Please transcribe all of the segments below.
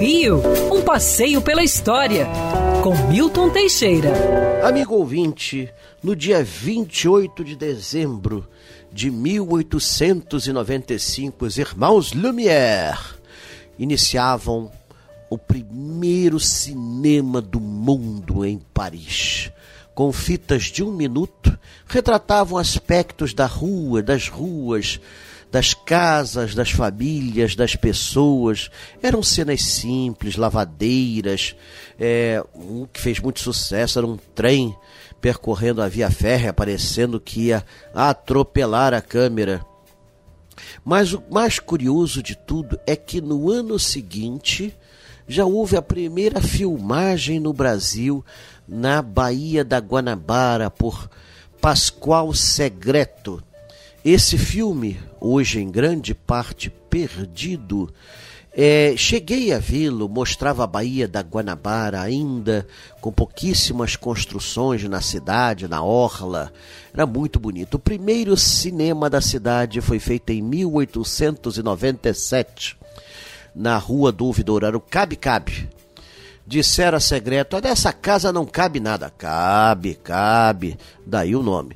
Rio, um passeio pela história, com Milton Teixeira. Amigo ouvinte, no dia 28 de dezembro de 1895, os irmãos Lumière iniciavam o primeiro cinema do mundo em Paris. Com fitas de um minuto, retratavam aspectos da rua, das ruas, das casas, das famílias, das pessoas. Eram cenas simples, lavadeiras. É, um que fez muito sucesso era um trem percorrendo a via férrea, parecendo que ia atropelar a câmera. Mas o mais curioso de tudo é que no ano seguinte já houve a primeira filmagem no Brasil, na Baía da Guanabara, por Pascoal Segreto. Esse filme, hoje em grande parte perdido, é, cheguei a vê-lo, mostrava a Baía da Guanabara ainda, com pouquíssimas construções na cidade, na orla. Era muito bonito. O primeiro cinema da cidade foi feito em 1897, na rua do Ouvidor, era o Cabe Cabe. Disseram a secreto, dessa casa não cabe nada. Cabe, cabe, daí o nome.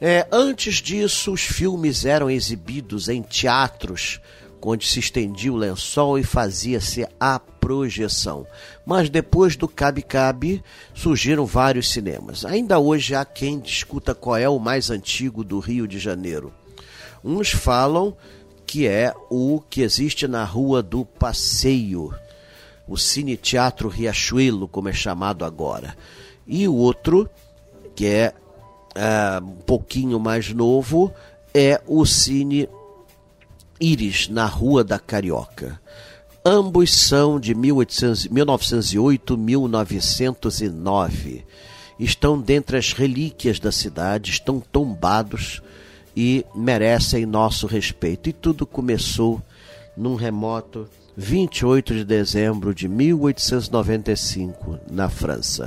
É, antes disso, os filmes eram exibidos em teatros, onde se estendia o lençol e fazia-se a projeção. Mas depois do Cabe Cabe, surgiram vários cinemas. Ainda hoje há quem discuta qual é o mais antigo do Rio de Janeiro. Uns falam que é o que existe na Rua do Passeio, o Cine Teatro Riachuelo, como é chamado agora. E o outro, que é uh, um pouquinho mais novo, é o Cine Iris, na Rua da Carioca. Ambos são de 1908 1909. Estão dentre as relíquias da cidade, estão tombados e merecem nosso respeito. E tudo começou num remoto 28 de dezembro de 1895, na França.